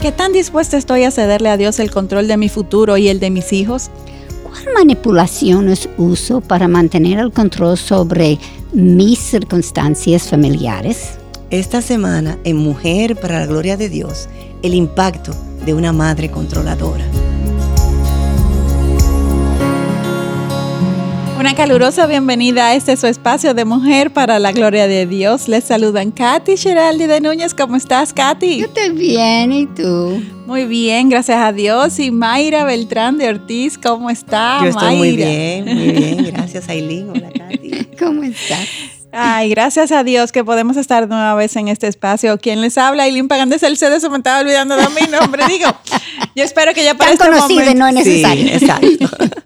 ¿Qué tan dispuesta estoy a cederle a Dios el control de mi futuro y el de mis hijos? ¿Cuál manipulaciones uso para mantener el control sobre mis circunstancias familiares? Esta semana, en Mujer para la Gloria de Dios, el impacto de una madre controladora. Una calurosa bienvenida a este su espacio de mujer para la gloria de Dios. Les saludan Katy Geraldi de Núñez. ¿Cómo estás, Katy? Yo estoy bien, ¿y tú? Muy bien, gracias a Dios. Y Mayra Beltrán de Ortiz, ¿cómo está? Yo estoy muy bien, muy bien. Gracias, Aileen. Hola, Katy. ¿Cómo estás? Ay, gracias a Dios que podemos estar nueva vez en este espacio. Quien les habla, Aileen Pagandes el se me estaba olvidando de mi nombre. Digo, yo espero que ya para Tan este conocido momento- no es necesario. Sí, exacto.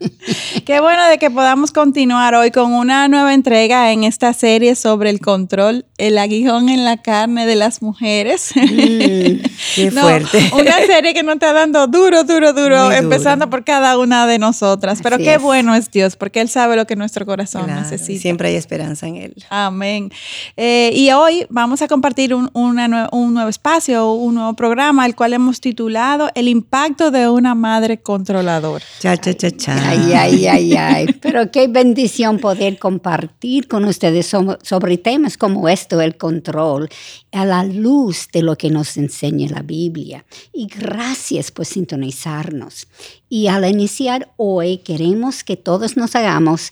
Qué bueno de que podamos continuar hoy con una nueva entrega en esta serie sobre el control, el aguijón en la carne de las mujeres. Qué No, fuerte. Una serie que nos está dando duro, duro, duro, Muy empezando por cada una de nosotras. Pero Así qué es. bueno es Dios, porque Él sabe lo que nuestro corazón Claro, necesita. Siempre hay esperanza en él. Amén. Eh, y hoy vamos a compartir un, una un nuevo espacio, un nuevo programa, el cual hemos titulado El impacto de una madre controladora. Cha, cha, cha, cha. Ay, ay, ay, ay. Pero qué bendición poder compartir con ustedes so- sobre temas como esto, el control, a la luz de lo que nos enseña la Biblia. Y gracias por sintonizarnos. Y al iniciar hoy, queremos que todos nos hagamos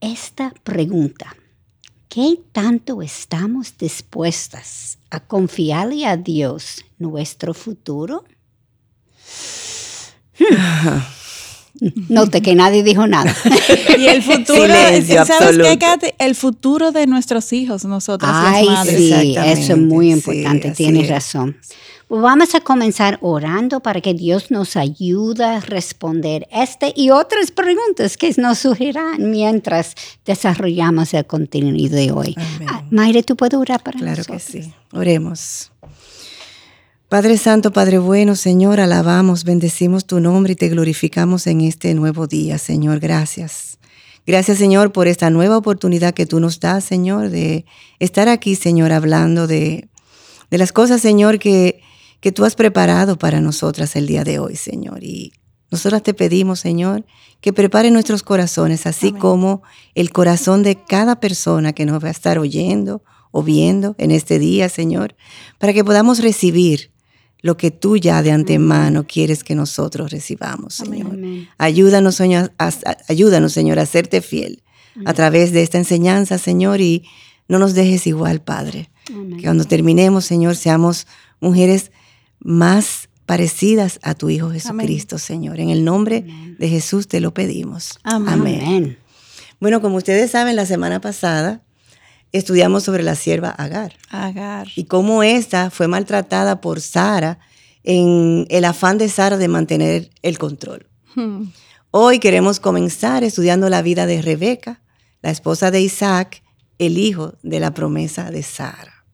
esta pregunta. ¿Qué tanto estamos dispuestas a confiarle a Dios nuestro futuro? Note que nadie dijo nada. Y el futuro, Silencio ¿sabes qué, absoluto. Katy? El futuro de nuestros hijos, nosotras Ay, las madres. sí, eso es muy sí, importante, así tienes es. razón. Pues vamos a comenzar orando para que Dios nos ayude a responder este y otras preguntas que nos surgirán mientras desarrollamos el contenido de hoy. Ah, Mayre, ¿tú puedes orar para Claro que nosotros? sí. Oremos. Padre Santo, Padre bueno, Señor, alabamos, bendecimos tu nombre y te glorificamos en este nuevo día, Señor. Gracias. Gracias, Señor, por esta nueva oportunidad que tú nos das, Señor, de estar aquí, Señor, hablando de, de las cosas, Señor, que, que tú has preparado para nosotras el día de hoy, Señor. Y nosotras te pedimos, Señor, que prepare nuestros corazones, así Amén. como el corazón de cada persona que nos va a estar oyendo o viendo en este día, Señor, para que podamos recibir lo que tú ya de antemano quieres que nosotros recibamos. Señor. Amén. Ayúdanos, Señor, a, ayúdanos, Señor, a serte fiel a través de esta enseñanza, Señor, y no nos dejes igual, Padre. Amén. Que cuando terminemos, Señor, seamos mujeres más parecidas a tu Hijo Jesucristo, Señor. En el nombre de Jesús te lo pedimos. Amén. Bueno, como ustedes saben, la semana pasada estudiamos sobre la sierva Agar Agar. y cómo ésta fue maltratada por Sara en el afán de Sara de mantener el control. Hmm. Hoy queremos comenzar estudiando la vida de Rebeca, la esposa de Isaac, el hijo de la promesa de Sara.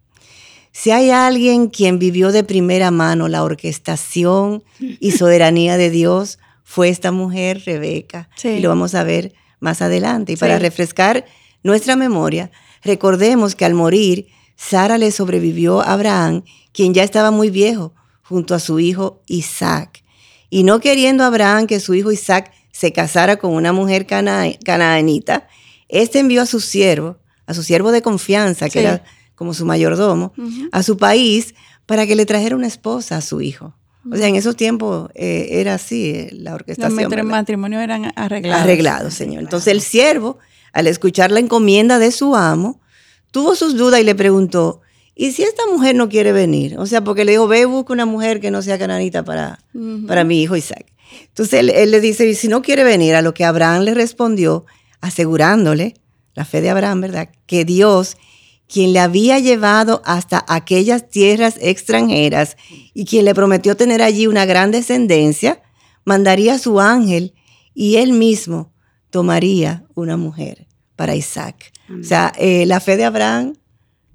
Si hay alguien quien vivió de primera mano la orquestación y soberanía de Dios, fue esta mujer, Rebeca. Sí. Y lo vamos a ver más adelante. Y para Sí. refrescar nuestra memoria, recordemos que al morir, Sara le sobrevivió a Abraham, quien ya estaba muy viejo, junto a su hijo Isaac. Y no queriendo Abraham que su hijo Isaac se casara con una mujer cana- canaanita, este envió a su siervo, a su siervo de confianza, que Sí. era como su mayordomo, a su país para que le trajera una esposa a su hijo. O sea, en esos tiempos eh, era así eh, la Los orquestación. ¿verdad? matrimonios eran arreglados. Arreglado, Señor. Entonces el siervo, al escuchar la encomienda de su amo, tuvo sus dudas y le preguntó, ¿y si esta mujer no quiere venir? O sea, porque le dijo, ve, busca una mujer que no sea cananita para, para mi hijo Isaac. Entonces él, él le dice, y si no quiere venir, a lo que Abraham le respondió, asegurándole, la fe de Abraham, ¿verdad? Que Dios, quien le había llevado hasta aquellas tierras extranjeras y quien le prometió tener allí una gran descendencia, mandaría a su ángel y él mismo tomaría una mujer para Isaac. O sea, eh, la fe de Abraham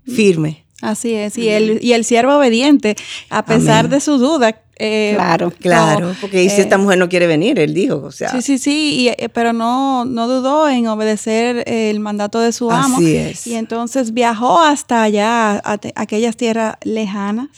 firme. Así es. Y el, y el siervo obediente, a pesar Amén. de su duda. eh, Claro. Claro, porque si eh, esta mujer no quiere venir, él dijo, o sea, Sí, sí, sí, y, pero no, no dudó en obedecer el mandato de su amo. Así es. Y entonces viajó hasta allá, a aquellas tierras lejanas.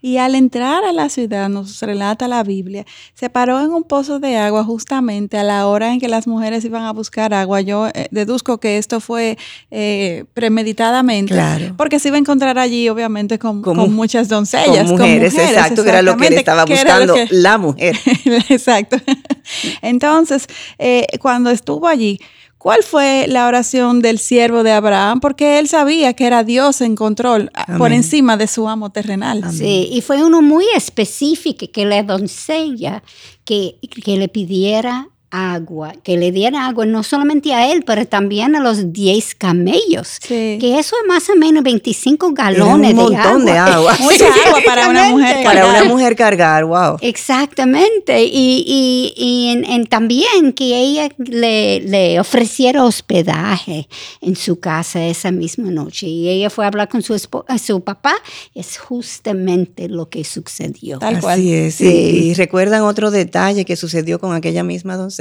Y al entrar a la ciudad, nos relata la Biblia, se paró en un pozo de agua justamente a la hora en que las mujeres iban a buscar agua. Yo eh, deduzco que esto fue eh, premeditadamente. Claro. Porque se iba a encontrar allí, obviamente, con, con muchas doncellas. Con mujeres, exacto, que era lo que él estaba buscando, que- la mujer. Exacto. Entonces, eh, cuando estuvo allí, ¿cuál fue la oración del siervo de Abraham? Porque él sabía que era Dios en control a- por encima de su amo terrenal. Amén. Sí, y fue uno muy específico que la doncella que, que le pidiera agua, que le diera agua no solamente a él, pero también a los 10 camellos. Sí. Que eso es más o menos 25 Era galones un montón de agua. Mucha agua para una mujer Para cargar. una mujer cargar, wow. Exactamente, y, y- y en- en también que ella le, le ofreciera hospedaje en su casa esa misma noche. Y ella fue a hablar con su, a su papá, es justamente lo que sucedió. Tal Así es. Sí. Y, y recuerdan otro detalle que sucedió con aquella misma doncella,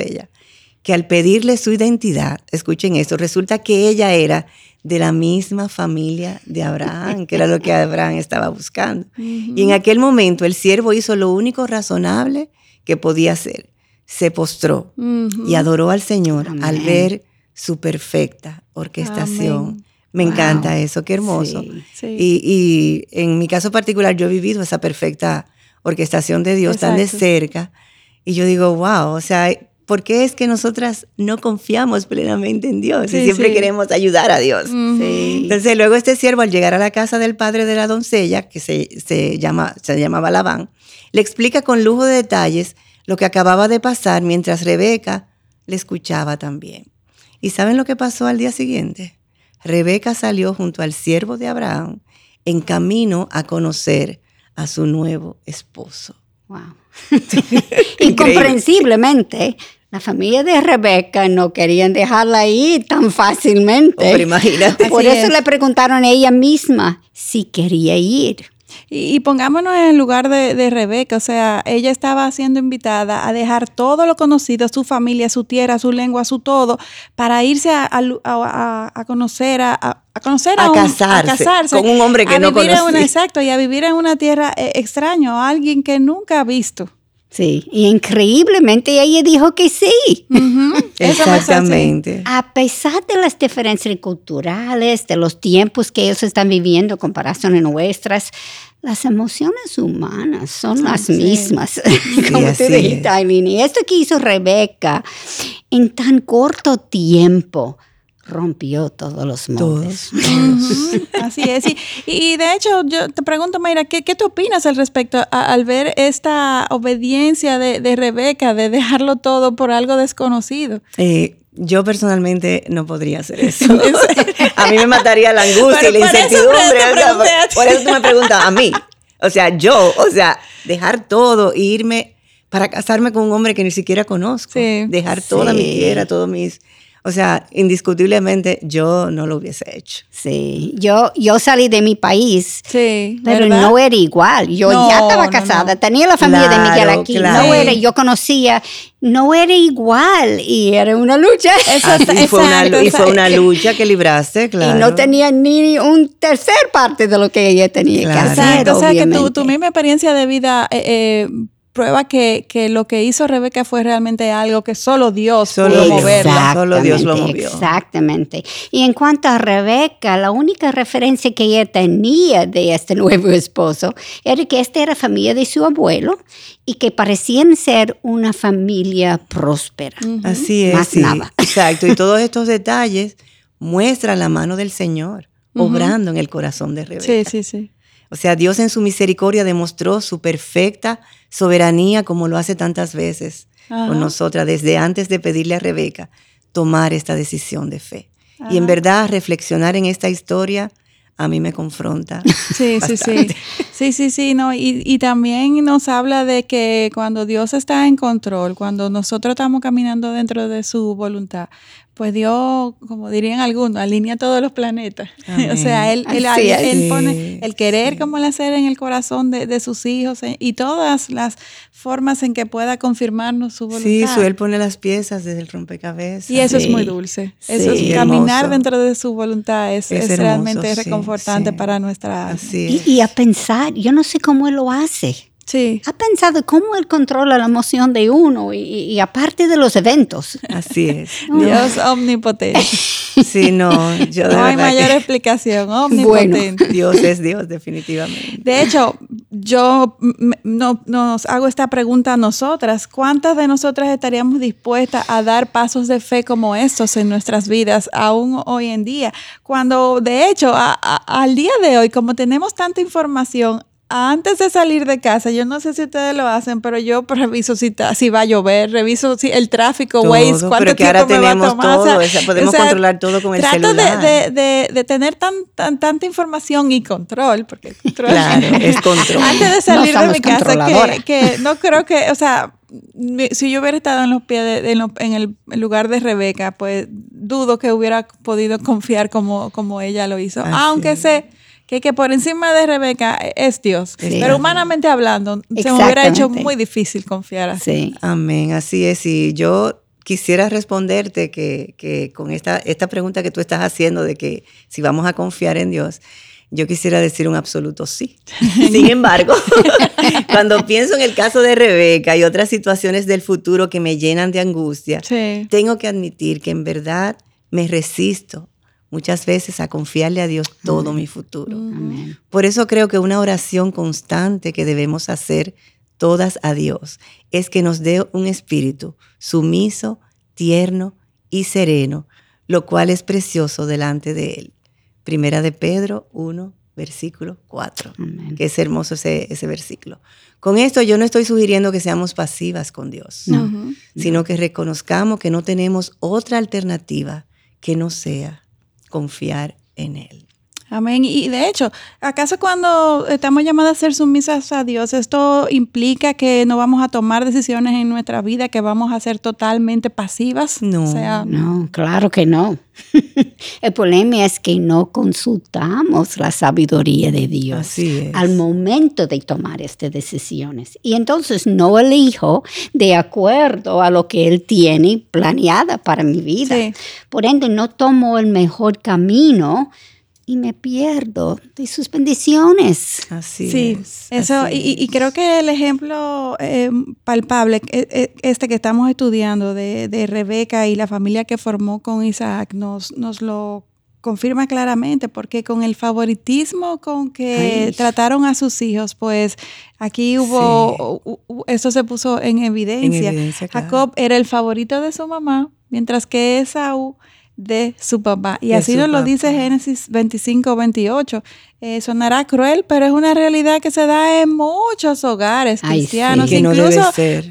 que al pedirle su identidad, escuchen esto, resulta que ella era de la misma familia de Abraham, que era lo que Abraham estaba buscando. Y en aquel momento el siervo hizo lo único razonable que podía hacer. Se postró y adoró al Señor Amén. al ver su perfecta orquestación. Amén. Me Wow. encanta eso, qué hermoso. Sí. Sí. Y, y en mi caso particular, yo he vivido esa perfecta orquestación de Dios tan de cerca. Y yo digo, wow, o sea, ¿por qué es que nosotras no confiamos plenamente en Dios Sí, y siempre sí. queremos ayudar a Dios? Ujú. Sí. Entonces, luego este siervo, al llegar a la casa del padre de la doncella, que se, se, llama, se llamaba Labán, le explica con lujo de detalles lo que acababa de pasar mientras Rebeca le escuchaba también. ¿Y saben lo que pasó al día siguiente? Rebeca salió junto al siervo de Abraham en camino a conocer a su nuevo esposo. Wow. Incomprensiblemente, la familia de Rebeca no querían dejarla ir tan fácilmente. Pero imagínate. Por Así eso es. le preguntaron a ella misma si quería ir. Y, y pongámonos en el lugar de, de Rebeca, o sea, ella estaba siendo invitada a dejar todo lo conocido, su familia, su tierra, su lengua, su todo, para irse a, a lu- a- a- a conocer, a, a- a conocer A un- casarse con un hombre que a no vivir en una- conocía. exacto, y a vivir en una tierra eh, extraño, a alguien que nunca ha visto. Sí, y increíblemente ella dijo que sí. Exactamente. A pesar de las diferencias culturales, de los tiempos que ellos están viviendo en comparación a nuestras, las emociones humanas son las sí. mismas, como tú dijiste, es. Aileen. Y esto que hizo Rebeca en tan corto tiempo rompió todos los moldes. Todos. Así es. Y, y de hecho, yo te pregunto, Mayra, ¿qué, qué tú opinas al respecto a- al ver esta obediencia de, de Rebeca, de dejarlo todo por algo desconocido? Eh, yo personalmente no podría hacer eso. a mí me mataría la angustia Pero y la por eso incertidumbre. o sea, por, por eso tú me preguntas a mí. O sea, yo, o sea, dejar todo e irme para casarme con un hombre que ni siquiera conozco. Sí. Dejar toda mi tierra, todos mis... O sea, indiscutiblemente yo no lo hubiese hecho. Sí, yo, yo salí de mi país, Sí, pero ¿verdad? no era igual. Yo No, ya estaba casada, no. tenía la familia de Miguel Claro, aquí. claro. No era, yo conocía, no era igual y era una lucha. Así fue una, exacto, y fue una lucha que libraste, claro. Y no tenía ni un tercer parte de lo que ella tenía Claro. que hacer. Exacto, o sea que tu, tu misma experiencia de vida eh, eh, prueba que, que lo que hizo Rebeca fue realmente algo que solo Dios Solo pudo moverla. Solo Dios lo movió. Exactamente. Y en cuanto a Rebeca, la única referencia que ella tenía de este nuevo esposo era que esta era familia de su abuelo y que parecían ser una familia próspera. Así es. Más sí. nada. Exacto. Y todos estos detalles muestran la mano del Señor obrando en el corazón de Rebeca. Sí, sí, sí. O sea, Dios en su misericordia demostró su perfecta soberanía como lo hace tantas veces Ajá. con nosotras desde antes de pedirle a Rebeca tomar esta decisión de fe. Y en verdad reflexionar en esta historia a mí me confronta. Sí, sí, sí. Sí, sí, sí, no. Y, y también nos habla de que cuando Dios está en control, cuando nosotros estamos caminando dentro de su voluntad, pues Dios, como dirían algunos, alinea todos los planetas. Amén. o sea, Él, él, Así es. él Sí, pone el querer sí. como el hacer en el corazón de, de sus hijos eh, y todas las formas en que pueda confirmarnos su voluntad. Sí, su, él pone las piezas desde el rompecabezas. y eso es muy dulce. Eso Sí. es caminar Hermoso. dentro de su voluntad es, Es es hermoso, realmente sí, reconfortante sí. para nuestra alma. Así Y, y a pensar, yo no sé cómo él lo hace. Sí. ¿Ha pensado cómo él controla la emoción de uno y, aparte de los eventos? Así es. Dios omnipotente. Sí, no, yo de No hay mayor que explicación. Omnipotente. Dios es Dios, definitivamente. De hecho, yo no, nos hago esta pregunta a nosotras. ¿Cuántas de nosotras estaríamos dispuestas a dar pasos de fe como estos en nuestras vidas, aún hoy en día? Cuando, de hecho, a- a- al día de hoy, como tenemos tanta información, antes de salir de casa, yo no sé si ustedes lo hacen, pero yo reviso si, ta- si va a llover, reviso si el tráfico, Todo, Waze, cuánto pero que ahora tiempo me va a tenemos tomar. Todo, o sea, podemos o sea, controlar todo con el trato de- celular. De, de- tener tan, tan- tanta información y control, porque control Claro, es control. antes de salir de mi casa, que, que no creo que, o sea, si yo hubiera estado en los pies, de- en el lugar de Rebeca, pues dudo que hubiera podido confiar como, como ella lo hizo. Así Aunque sé que, que por encima de Rebeca es Dios. Sí. Pero humanamente hablando, se me hubiera hecho muy difícil confiar así. Sí. Amén, así es. Y yo quisiera responderte que, que con esta, esta pregunta que tú estás haciendo de que si vamos a confiar en Dios, yo quisiera decir un absoluto sí. Sin embargo, cuando pienso en el caso de Rebeca y otras situaciones del futuro que me llenan de angustia, Sí. tengo que admitir que en verdad me resisto muchas veces a confiarle a Dios todo mi futuro. Amén. Por eso creo que una oración constante que debemos hacer todas a Dios es que nos dé un espíritu sumiso, tierno y sereno, lo cual es precioso delante de Él. Primera de Pedro 1, versículo 4. Amén. Que es hermoso ese, ese versículo. Con esto yo no estoy sugiriendo que seamos pasivas con Dios, No. Sino que reconozcamos que no tenemos otra alternativa que no sea confiar en Él. Amén. Y de hecho, ¿acaso cuando estamos llamadas a ser sumisas a Dios, esto implica que no vamos a tomar decisiones en nuestra vida, que vamos a ser totalmente pasivas? No. O sea, No, claro que no. El problema es que no consultamos la sabiduría de Dios al momento de tomar estas decisiones. Y entonces no elijo de acuerdo a lo que Él tiene planeada para mi vida. Sí. Por ende, no tomo el mejor camino y me pierdo de sus bendiciones. Así Sí, es. eso, así y, y creo que el ejemplo eh, palpable, eh, eh, este que estamos estudiando de, de Rebeca y la familia que formó con Isaac, nos, nos lo confirma claramente, porque con el favoritismo con que Ay. trataron a sus hijos, pues aquí hubo, u- u- eso se puso en evidencia. evidencia, claro. Jacob era el favorito de su mamá, mientras que Esaú de su papá. Y De así nos lo dice. Génesis 25, 28. Eh, sonará cruel, pero es una realidad que se da en muchos hogares Ay, cristianos, incluso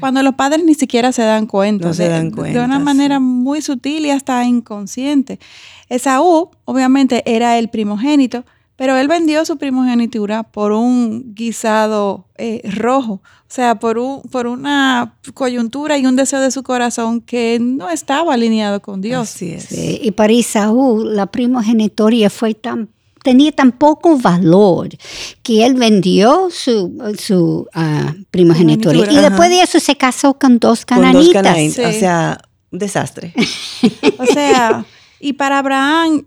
cuando los padres ni siquiera se dan cuenta. No se de, dan de cuenta, una sí. manera muy sutil y hasta inconsciente. Esaú, obviamente, era el primogénito, pero él vendió su primogenitura por un guisado eh, rojo, o sea, por, un, por una coyuntura y un deseo de su corazón que no estaba alineado con Dios. Así es. Sí, y para Isaú, la primogenitoria fue tan tenía tan poco valor que él vendió su, su ah, primogenitura y después de eso se casó con dos Con dos cananitas. cananitas. Sí. O sea, un desastre. O sea, y para Abraham,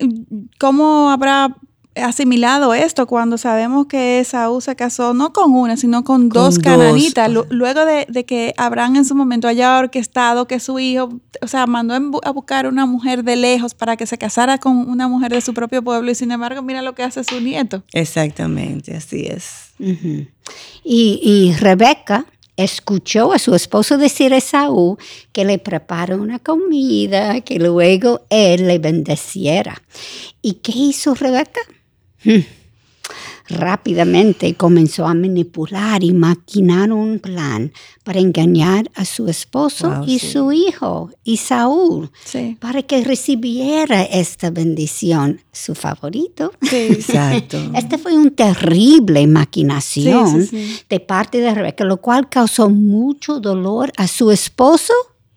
¿cómo habrá asimilado esto cuando sabemos que Esaú se casó no con una, sino con, dos dos, cananitas? Luego de, de que Abraham en su momento haya orquestado que su hijo, o sea, mandó a buscar una mujer de lejos para que se casara con una mujer de su propio pueblo y sin embargo, mira lo que hace su nieto. Exactamente, así es. Y, y Rebeca escuchó a su esposo decir a Esaú que le prepara una comida, que luego él le bendeciera. ¿Y qué hizo Rebeca? Rápidamente comenzó a manipular y maquinar un plan para engañar a su esposo Wow, y sí. su hijo, Isaú, Sí. para que recibiera esta bendición, su favorito. Sí, Exacto. Esta fue una terrible maquinación de parte de Rebeca, lo cual causó mucho dolor a su esposo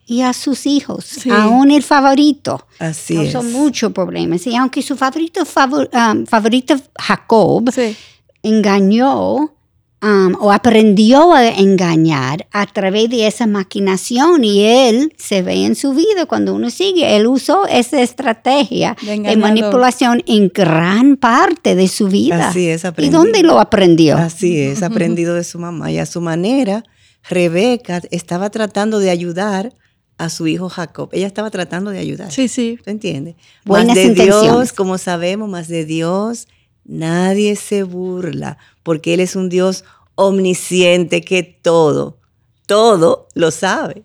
y a sus hijos, Sí. aún el favorito. Así Causó es. muchos problemas. Y aunque su favorito, favor- um, favorito Jacob Sí. engañó um, o aprendió a engañar a través de esa maquinación y él se ve en su vida cuando uno sigue. Él usó esa estrategia De manipulación en gran parte de su vida. Así es, ¿Y aprendido. dónde lo aprendió? Así es, aprendido de su mamá. Y a su manera, Rebeca estaba tratando de ayudar a su hijo Jacob. Ella estaba tratando de ayudar. Sí, sí. ¿Te entiendes? Buenas más de intenciones. Dios, como sabemos, más de Dios, nadie se burla, porque Él es un Dios omnisciente que todo, todo lo sabe.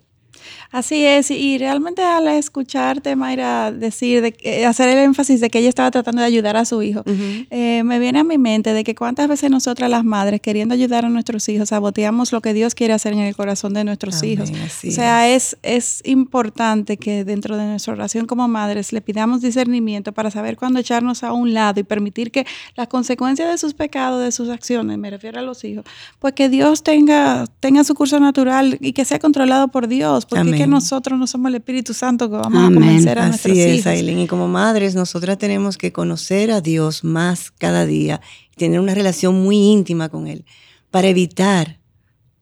Así es, y realmente al escucharte, Mayra, decir, de, hacer el énfasis de que ella estaba tratando de ayudar a su hijo, eh, me viene a mi mente de que cuántas veces nosotras las madres, queriendo ayudar a nuestros hijos, saboteamos lo que Dios quiere hacer en el corazón de nuestros Amén, hijos. O sea, es, es importante que dentro de nuestra oración como madres le pidamos discernimiento para saber cuándo echarnos a un lado y permitir que las consecuencias de sus pecados, de sus acciones, me refiero a los hijos, pues que Dios tenga, tenga su curso natural y que sea controlado por Dios, porque es que nosotros no somos el Espíritu Santo que vamos Amén. a convencer a nuestros Así es, hijos. Aileen. Y como madres, nosotras tenemos que conocer a Dios más cada día tener una relación muy íntima con Él para evitar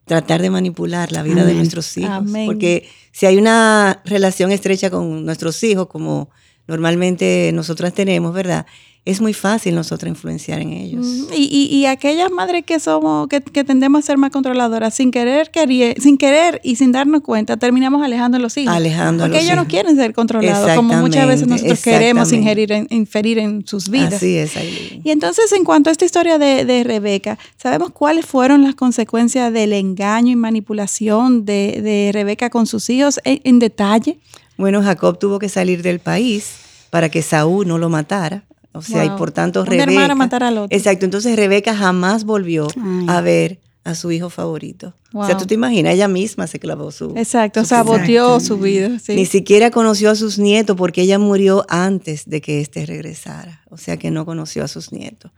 tratar de manipular la vida de nuestros hijos. Amén. Porque si hay una relación estrecha con nuestros hijos, como normalmente nosotras tenemos, ¿verdad? Es muy fácil nosotras influenciar en ellos. Y, y, y aquellas madres que somos, que, que tendemos a ser más controladoras, sin querer, querie- sin querer y sin darnos cuenta, terminamos alejando a los hijos. Alejando a Porque los ellos no quieren ser controlados, como muchas veces nosotros queremos ingerir en, inferir en sus vidas. Así es, Aileen. Y entonces, en cuanto a esta historia de, de Rebeca, ¿sabemos cuáles fueron las consecuencias del engaño y manipulación de, de Rebeca con sus hijos en, en detalle? Bueno, Jacob tuvo que salir del país para que Saúl no lo matara. O sea, y por tanto Una Rebeca. hermana matar al otro. Exacto. Entonces Rebeca jamás volvió Ay. a ver a su hijo favorito. O sea, tú te imaginas, ella misma se clavó su. Exacto, su saboteó su vida. sí. Ni siquiera conoció a sus nietos porque ella murió antes de que éste regresara. O sea que no conoció a sus nietos.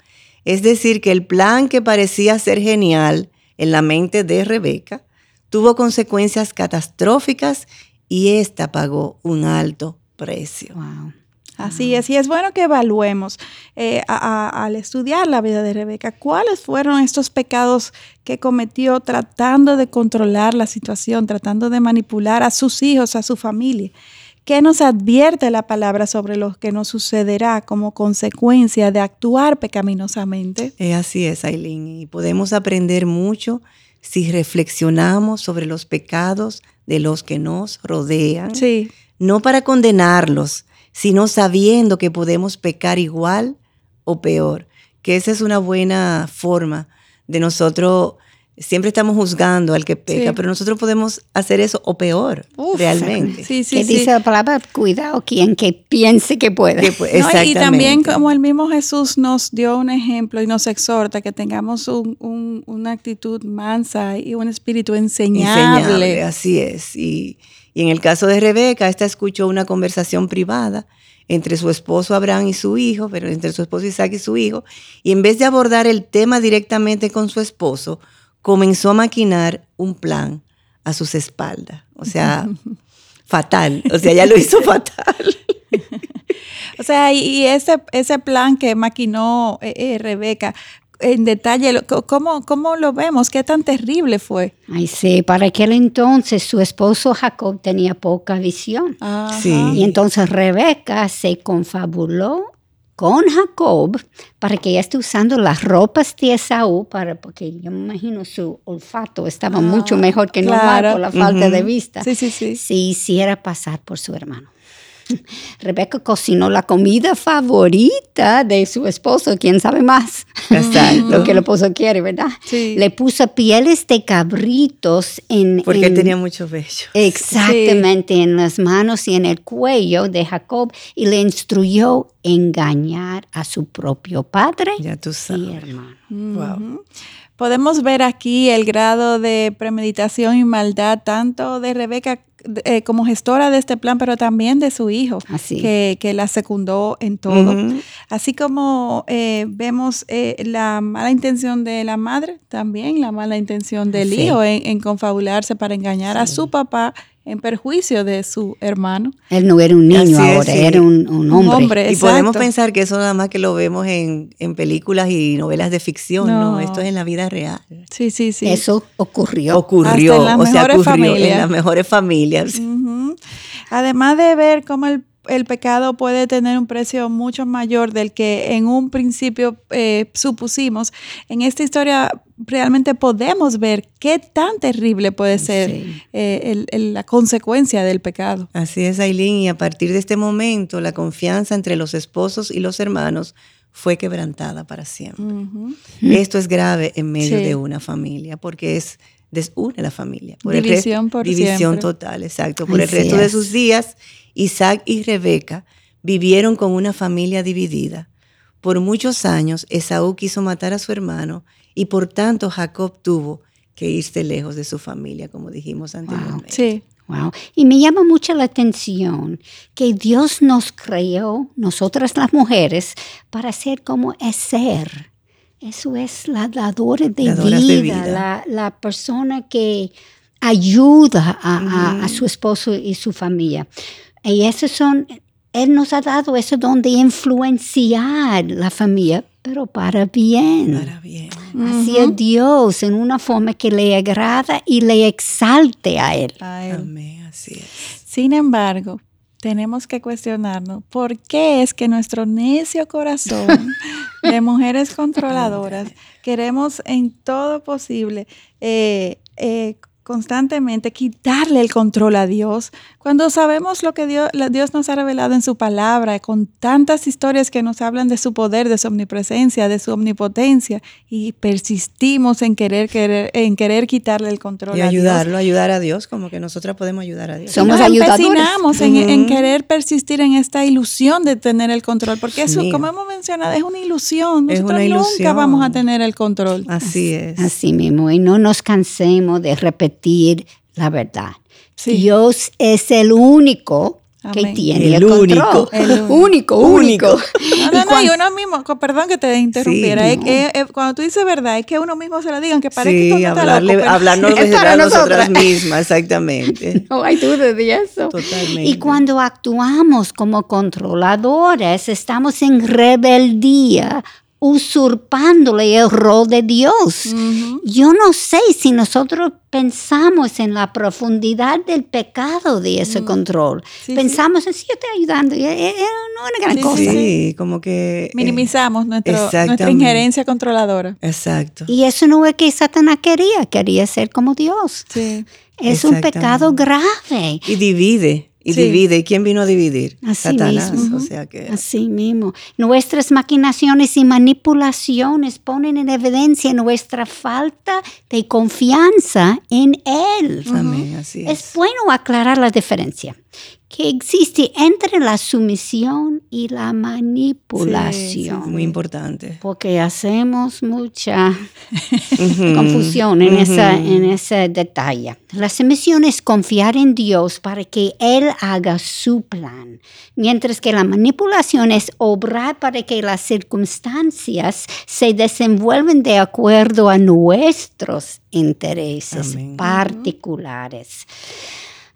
Es decir, que el plan que parecía ser genial en la mente de Rebeca tuvo consecuencias catastróficas y ésta pagó un alto precio. Wow. Así es, y es bueno que evaluemos eh, a- a- al estudiar la vida de Rebeca cuáles fueron estos pecados que cometió tratando de controlar la situación, tratando de manipular a sus hijos, a su familia. ¿Qué nos advierte la palabra sobre lo que nos sucederá como consecuencia de actuar pecaminosamente? Eh, así es, Aileen. Y podemos aprender mucho si reflexionamos sobre los pecados de los que nos rodean. Sí, No para condenarlos, sino sabiendo que podemos pecar igual o peor. Que esa es una buena forma de nosotros. Siempre estamos juzgando al que peca, Sí. pero nosotros podemos hacer eso o peor, Uf, realmente. sí, sí, que sí. dice la palabra, cuidado quien que piense que puede. Que, No, y también como el mismo Jesús nos dio un ejemplo y nos exhorta que tengamos un- un- una actitud mansa y un espíritu enseñable. enseñable, así es. Y, y en el caso de Rebeca, esta escuchó una conversación privada entre su esposo Abraham y su hijo, pero entre su esposo Isaac y su hijo, y en vez de abordar el tema directamente con su esposo, comenzó a maquinar un plan a sus espaldas. O sea, fatal. O sea, ya lo hizo fatal. O sea, y, ese, ese plan que maquinó eh, eh, Rebeca, en detalle, ¿cómo, ¿cómo lo vemos? ¿Qué tan terrible fue? Ay, sí, para aquel entonces su esposo Jacob tenía poca visión. Sí. Y entonces Rebeca se confabuló con Jacob para que ella esté usando las ropas de Esaú, para, porque yo me imagino su olfato estaba Ah, mucho mejor que normal claro. por la falta de vista. Sí, sí, sí. Se hiciera pasar por su hermano. Rebeca cocinó la comida favorita de su esposo, quién sabe más. Lo que el esposo quiere, ¿verdad? Sí. Le puso pieles de cabritos en... Porque en- tenía mucho vello. Exactamente, en las manos y en el cuello de Jacob y le instruyó engañar a su propio padre Ya tú y sabes. hermano. Wow. Podemos ver aquí el grado de premeditación y maldad tanto de Rebeca eh, como gestora de este plan, pero también de su hijo, Así. que, que la secundó en todo. Ujú. Así como eh, vemos eh, la mala intención de la madre, también la mala intención del Sí. hijo en, en confabularse para engañar a Sí. su papá en perjuicio de su hermano. Él no era un niño Así es, ahora, sí. era un, un hombre. hombre. Y podemos pensar que eso nada más que lo vemos en, en películas y novelas de ficción, ¿no? No. Esto es en la vida real. Sí, sí, sí. Eso ocurrió. Ocurrió, Hasta en las o sea, ocurrió en familias. las mejores familias. Ujú. Además de ver cómo el, el pecado puede tener un precio mucho mayor del que en un principio eh, supusimos, en esta historia realmente podemos ver qué tan terrible puede ser Sí. eh, el- el- la consecuencia del pecado. Así es, Aileen, y a partir de este momento la confianza entre los esposos y los hermanos fue quebrantada para siempre. Ujú. Esto es grave en medio Sí. de una familia porque es desune la familia. División el resto- por División siempre. total, exacto. Por el resto de sus días, Isaac y Rebeca vivieron con una familia dividida. Por muchos años, Esaú quiso matar a su hermano y por tanto Jacob tuvo que irse lejos de su familia, como dijimos anteriormente. Sí, Wow. Y me llama mucho la atención que Dios nos creó, nosotras las mujeres, para ser como es ser. Eso es la dadora de, Dadoras vida, de vida. La, la persona que ayuda a, a- a su esposo y su familia. Y esos son, Él nos ha dado ese don de influenciar la familia, pero para bien. Para bien. Hacia Dios en una forma que le agrada y le exalte a Él. a él. Amén, así es. Sin embargo, tenemos que cuestionarnos por qué es que nuestro necio corazón de mujeres controladoras queremos en todo posible eh, eh, constantemente quitarle el control a Dios cuando sabemos lo que Dios, Dios nos ha revelado en su palabra con tantas historias que nos hablan de su poder, de su omnipresencia, de su omnipotencia y persistimos en querer, querer en querer quitarle el control Y a Dios. ayudarlo, ayudar a Dios, como que nosotras podemos ayudar a Dios. Somos nos ayudadores. en, en querer persistir en esta ilusión de tener el control, porque eso, Mío. como hemos mencionado, es una ilusión. Es Nosotros una nunca ilusión. vamos a tener el control. Así es. Así mismo, y no nos cansemos de repetir la verdad. Sí. Dios es el único que Amén. tiene El el, único. control. El único. único, único. No, Y no, no, y uno mismo, perdón que te interrumpiera, Sí, es no. que, eh, cuando tú dices verdad, es que uno mismo se lo digan, que parece que Sí, está hablarle, loco, hablarnos Es de para a nosotras nosotras. mismas, exactamente. No hay duda de eso. Totalmente. Y cuando actuamos como controladores, estamos en rebeldía, usurpándole el rol de Dios. Yo no sé si nosotros pensamos en la profundidad del pecado de ese control. Mm. Sí, pensamos en si yo estoy ayudando, eh, eh, eh, no es una gran Sí, cosa. Sí, como que... eh, Minimizamos nuestro- nuestra injerencia controladora. exacto. Y eso no es que Satanás quería, quería ser como Dios. Sí. Es un pecado grave. Y divide, y Sí. divide. ¿Y quién vino a dividir? Así Satanás. mismo. O sea que... Así mismo. Nuestras maquinaciones y manipulaciones ponen en evidencia nuestra falta de confianza en Él. Amén, así es. Es bueno aclarar la diferencia que existe entre la sumisión y la manipulación. Muy importante. Porque hacemos mucha confusión en, ujú. esa, en ese detalle. La sumisión es confiar en Dios para que Él haga su plan, mientras que la manipulación es obrar para que las circunstancias se desenvuelvan de acuerdo a nuestros intereses Amén. particulares.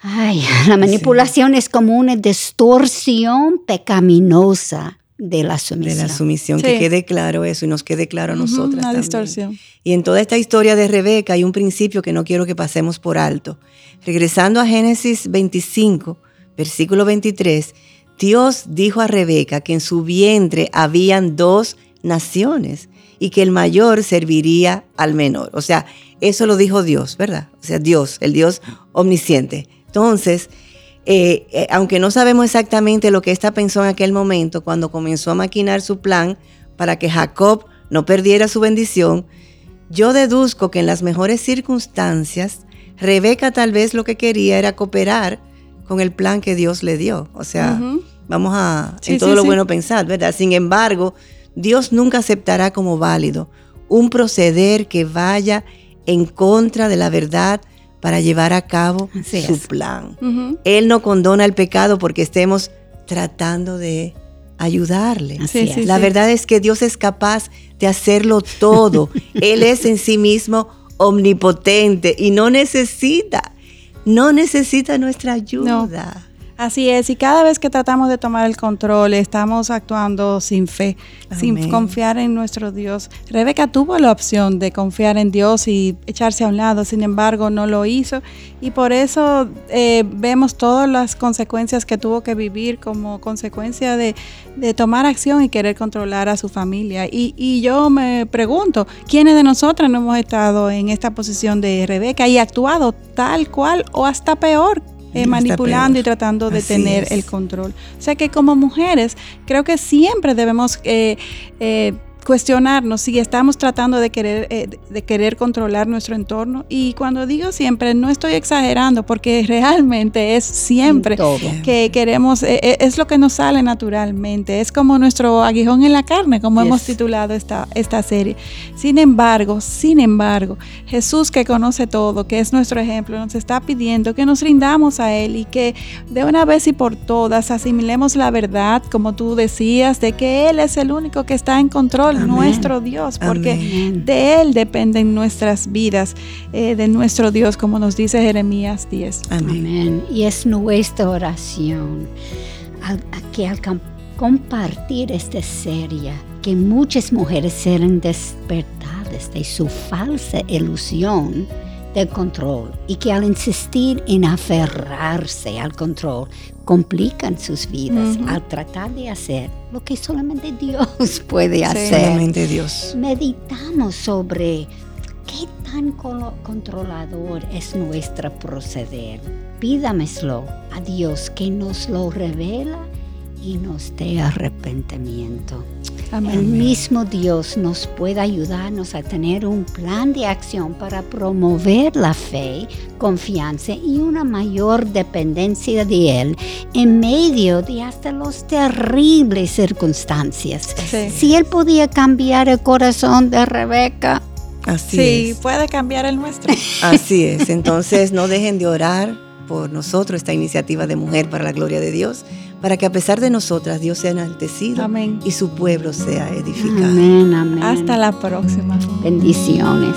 Ay, la manipulación es como una distorsión pecaminosa de la De sumisión. la sumisión, Sí. que quede claro eso y nos quede claro a nosotras Una también. distorsión. Y en toda esta historia de Rebeca hay un principio que no quiero que pasemos por alto. Regresando a Génesis 25, versículo 23, Dios dijo a Rebeca que en su vientre habían dos naciones y que el mayor serviría al menor. O sea, eso lo dijo Dios, ¿verdad? O sea, Dios, el Dios omnisciente. Entonces, eh, eh, aunque no sabemos exactamente lo que esta pensó en aquel momento, cuando comenzó a maquinar su plan para que Jacob no perdiera su bendición, yo deduzco que en las mejores circunstancias, Rebeca tal vez lo que quería era cooperar con el plan que Dios le dio. O sea, vamos a Sí, en todo sí, lo sí. bueno pensar, ¿verdad? Sin embargo, Dios nunca aceptará como válido un proceder que vaya en contra de la verdad para llevar a cabo Así su es. plan. Él no condona el pecado porque estemos tratando de ayudarle. Así Sí, sí, es. La sí. verdad es que Dios es capaz de hacerlo todo. Él es en sí mismo omnipotente y no necesita, no necesita nuestra ayuda. Así es, y cada vez que tratamos de tomar el control, estamos actuando sin fe, sin confiar en nuestro Dios. Rebeca tuvo la opción de confiar en Dios y echarse a un lado, sin embargo no lo hizo, y por eso eh, vemos todas las consecuencias que tuvo que vivir como consecuencia de, de tomar acción y querer controlar a su familia. Y, y yo me pregunto, ¿quiénes de nosotras no hemos estado en esta posición de Rebeca y actuado tal cual o hasta peor? Eh, manipulando y tratando de Así tener es. el control. O sea que como mujeres creo que siempre debemos eh, eh, cuestionarnos si estamos tratando de querer, eh, de querer controlar nuestro entorno. Y cuando digo siempre, no estoy exagerando porque realmente es siempre todo. que queremos, eh, eh, es lo que nos sale naturalmente, es como nuestro aguijón en la carne, como Yes. hemos titulado esta, esta serie. Sin embargo, sin embargo, Jesús que conoce todo, que es nuestro ejemplo, nos está pidiendo que nos rindamos a Él y que de una vez y por todas asimilemos la verdad, como tú decías, de que Él es el único que está en control, Amén. nuestro Dios, porque Amén. de Él dependen nuestras vidas, eh, de nuestro Dios, como nos dice Jeremías 10. Amén. Amén. Y es nuestra oración al- a que al com- compartir esta serie, que muchas mujeres serán despertadas de su falsa ilusión del control y que al insistir en aferrarse al control complican sus vidas al tratar de hacer lo que solamente Dios puede Sí. hacer Solamente Dios. meditamos sobre qué tan controlador es nuestro proceder. Pídameslo a Dios que nos lo revela y nos dé arrepentimiento. El Amén. mismo Dios nos puede ayudarnos a tener un plan de acción para promover la fe, confianza y una mayor dependencia de Él en medio de hasta las terribles circunstancias. Sí. Si Él podía cambiar el corazón de Rebeca, Así Sí, es. puede cambiar el nuestro. Así es. Entonces no dejen de orar por nosotros, esta iniciativa de Mujer para la Gloria de Dios, para que a pesar de nosotras Dios sea enaltecido Amén. y su pueblo sea edificado. amén, amén. Hasta la próxima. Bendiciones.